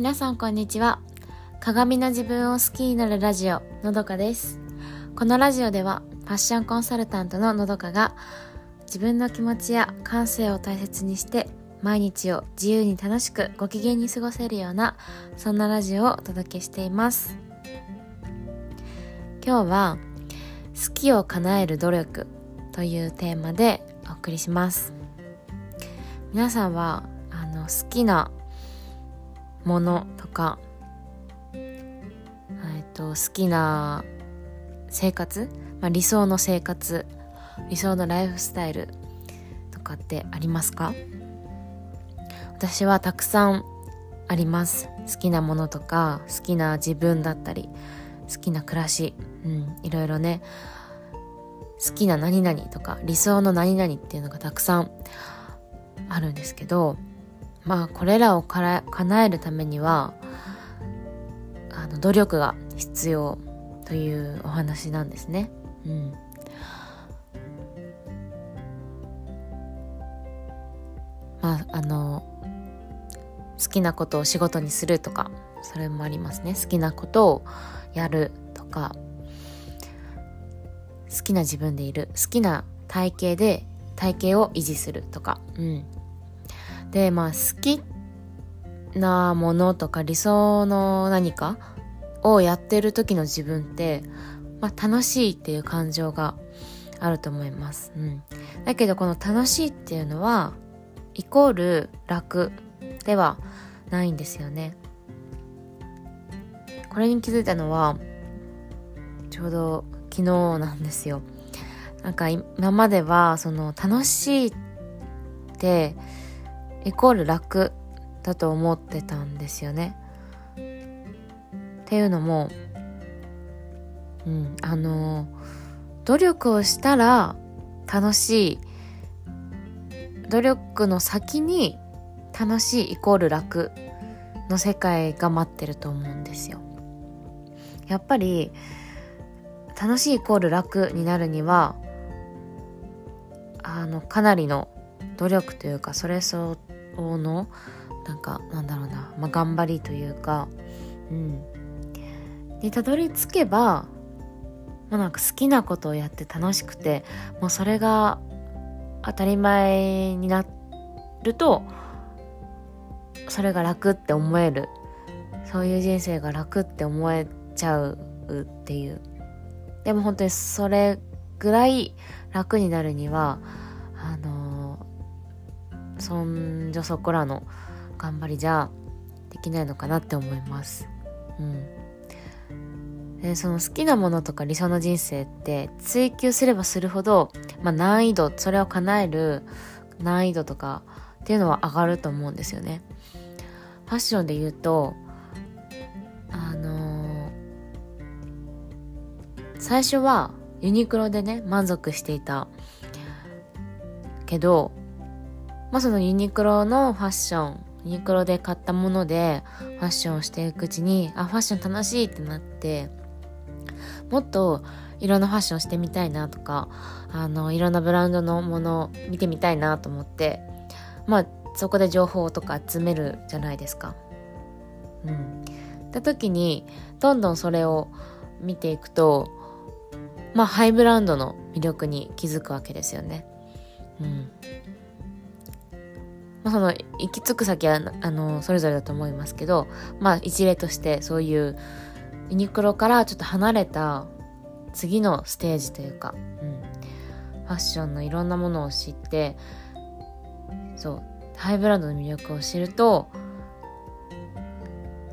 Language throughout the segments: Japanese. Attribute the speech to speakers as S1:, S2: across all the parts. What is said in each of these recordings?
S1: 皆さんこんにちは。鏡の自分を好きになるラジオのどかです。このラジオではファッションコンサルタントののどかが自分の気持ちや感性を大切にして毎日を自由に楽しくご機嫌に過ごせるようなそんなラジオをお届けしています。今日は好きを叶える努力というテーマでお送りします。皆さんはあの好きなものとか、えっと、好きな生活、まあ、理想の生活理想のライフスタイルとかってありますか？私はたくさんあります。好きなものとか好きな自分だったり好きな暮らし、うん、いろいろね。好きな何々とか理想の何々っていうのがたくさんあるんですけどまあこれらをから叶えるためにはあの努力が必要というお話なんですね。うん、まああの好きなことを仕事にするとかそれもありますね。好きなことをやるとか好きな自分でいる好きな体型で体型を維持するとか、うん、でまあ好きなものとか理想の何かをやってる時の自分って、まあ、楽しいっていう感情があると思います。うん、だけどこの楽しいっていうのはイコール楽ではないんですよね。これに気づいたのはちょうど昨日なんですよ。なんか今まではその楽しいってイコール楽だと思ってたんですよね。っていうのも、うん、あの努力をしたら楽しい努力の先に楽しいイコール楽の世界が待ってると思うんですよ。やっぱり楽しいイコール楽になるにはあのかなりの努力というかそれ相のなんかなんだろうな、まあ、頑張りというかうん。にたどり着けば、まあ、なんか好きなことをやって楽しくてもうそれが当たり前になるとそれが楽って思える。そういう人生が楽って思えちゃうっていう。でも本当にそれぐらい楽になるにはそんじょそこらの頑張りじゃできないのかなって思います。うん、でその好きなものとか理想の人生って追求すればするほど、まあ、難易度それを叶える難易度とかっていうのは上がると思うんですよね。ファッションで言うとあのー、最初はユニクロでね満足していたけどまあそのユニクロのファッションユニクロで買ったものでファッションをしていくうちにあファッション楽しいってなってもっといろんなファッションしてみたいなとかあのいろんなブランドのものを見てみたいなと思ってまあそこで情報とか集めるじゃないですか。うん。た時にどんどんそれを見ていくとまあハイブランドの魅力に気づくわけですよね。うん。まあ、その行き着く先はあのそれぞれだと思いますけどまあ一例としてそういうユニクロからちょっと離れた次のステージというか、うん、ファッションのいろんなものを知ってそうハイブランドの魅力を知ると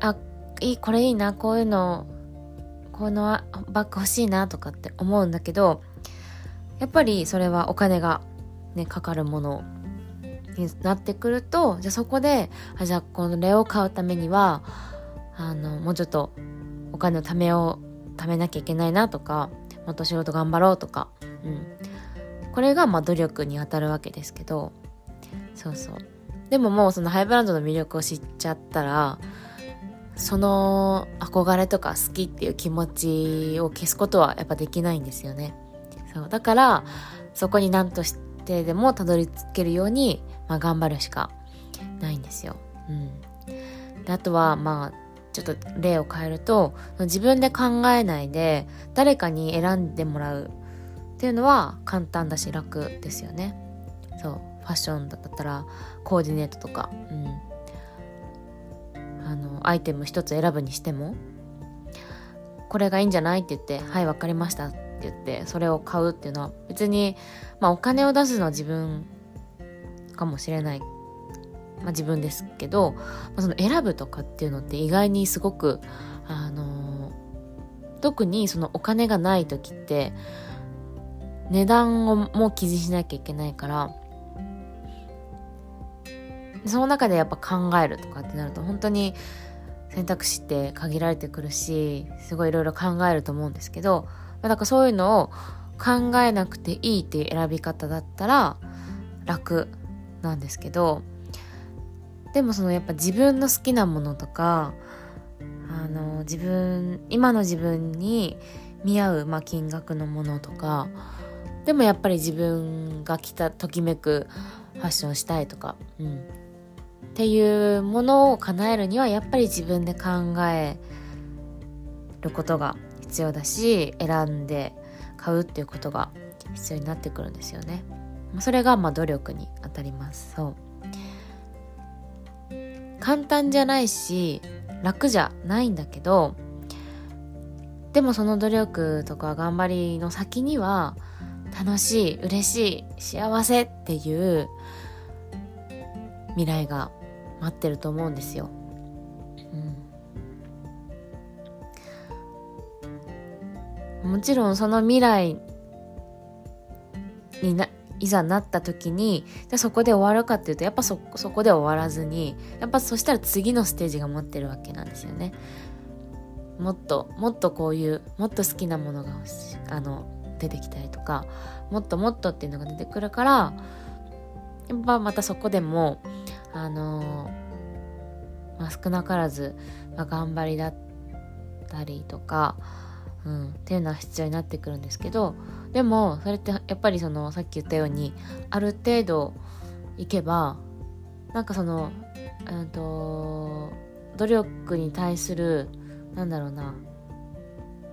S1: あいいこれいいなこういうのこのバッグ欲しいなとかって思うんだけどやっぱりそれはお金がねかかるものになってくるとじゃあそこであじゃあこのレを買うためにはあのもうちょっとお金を貯めよう貯めなきゃいけないなとかもっと仕事頑張ろうとか、うん、これがまあ努力にあたるわけですけどそうそう。でももうそのハイブランドの魅力を知っちゃったらその憧れとか好きっていう気持ちを消すことはやっぱできないんですよね。そう。だからそこに何としてでもたどり着けるように、まあ、頑張るしかないんですよ。うん、であとはまあちょっと例を変えると自分で考えないで誰かに選んでもらうっていうのは簡単だし楽ですよね。そう。ファッションだったらコーディネートとか、うん、あのアイテム一つ選ぶにしてもこれがいいんじゃないって言って「はい分かりました」ってって言ってそれを買うっていうのは別に、まあ、お金を出すのは自分かもしれないまあ、自分ですけど、まあ、その選ぶとかっていうのって意外にすごく、あの、特にそのお金がない時って値段をも気にしなきゃいけないからその中でやっぱ考えるとかってなると本当に選択肢って限られてくるしすごいいろいろ考えると思うんですけど、だからそういうのを考えなくていいっていう選び方だったら楽なんですけどでもそのやっぱ自分の好きなものとかあの自分今の自分に見合う、まあ、金額のものとかでもやっぱり自分が着たときめくファッションしたいとか、うん、っていうものを叶えるにはやっぱり自分で考えることが必要だし選んで買うっていうことが必要になってくるんですよね。それがまあ努力にあたります。そう簡単じゃないし楽じゃないんだけどでもその努力とか頑張りの先には楽しい嬉しい幸せっていう未来が待ってると思うんですよ。うん、もちろんその未来にないざなった時にじゃそこで終わるかっていうとやっぱそそこで終わらずにやっぱそしたら次のステージが待ってるわけなんですよね。もっともっとこういうもっと好きなものがあの出てきたりとかもっともっとっていうのが出てくるからやっぱまたそこでもあの、まあ、少なからず、まあ、頑張りだったりとか、うん、っていうのは必要になってくるんですけどでもそれってやっぱりそのさっき言ったようにある程度いけばなんかそのうんと努力に対するなんだろうな、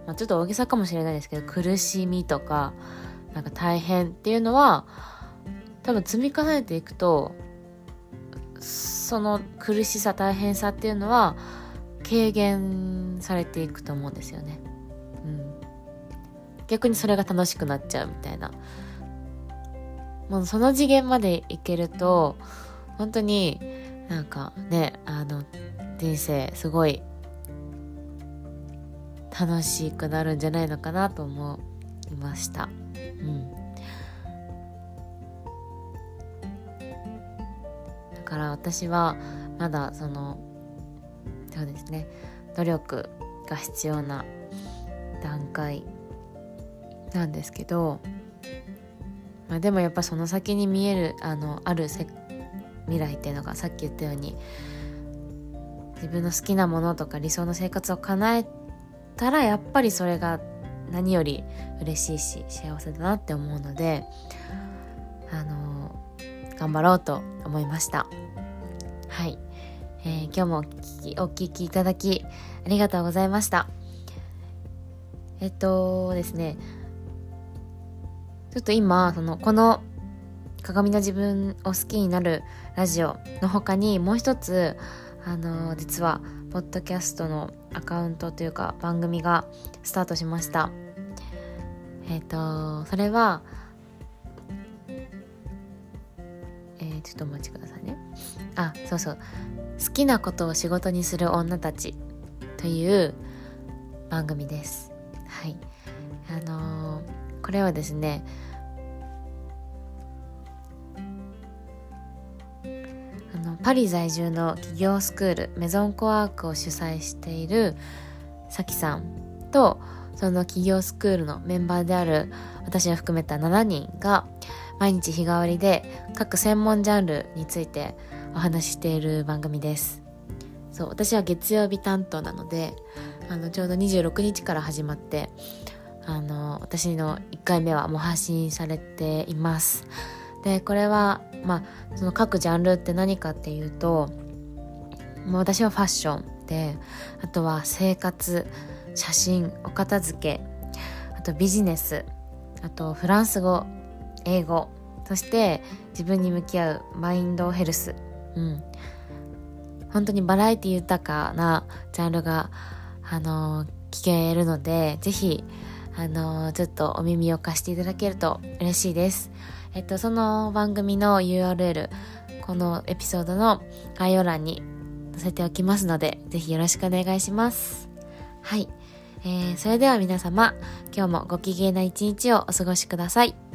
S1: まあ、ちょっと大げさかもしれないですけど苦しみとかなんか大変っていうのは多分積み重ねていくとその苦しさ大変さっていうのは軽減されていくと思うんですよね。逆にそれが楽しくなっちゃうみたいなもうその次元までいけると本当になんかねあの人生すごい楽しくなるんじゃないのかなと思いました。うん、だから私はまだそのそうですね努力が必要な段階なんですけど、まあ、でもやっぱその先に見えるあのある未来っていうのがさっき言ったように自分の好きなものとか理想の生活を叶えたらやっぱりそれが何より嬉しいし幸せだなって思うのであの頑張ろうと思いました。はい、えー、今日もお聞きお聞きいただきありがとうございました。えっとですねちょっと今、その、この鏡の自分を好きになるラジオの他にもう一つ、あの、実は、ポッドキャストのアカウントというか番組がスタートしました。えっ、ー、と、それは、えー、ちょっとお待ちくださいね。あ、そうそう。好きなことを仕事にする女たちという番組です。はい。あのーこれはですねあのパリ在住の企業スクールメゾンコワークを主催しているさきさんとその企業スクールのメンバーである私を含めた7人が毎日日替わりで各専門ジャンルについてお話ししている番組です。そう私は月曜日担当なのであのちょうど26日から始まってあの私の1回目はもう発信されています。でこれはまあその各ジャンルって何かっていうともう私はファッションであとは生活写真お片付けあとビジネスあとフランス語英語そして自分に向き合うマインドヘルス。うん。本当にバラエティ豊かなジャンルがあの聞けるのでぜひあのちょっとお耳を貸していただけると嬉しいです。えっとその番組の URL このエピソードの概要欄に載せておきますのでぜひよろしくお願いします。はい、えー、それでは皆様今日もご機嫌な一日をお過ごしください。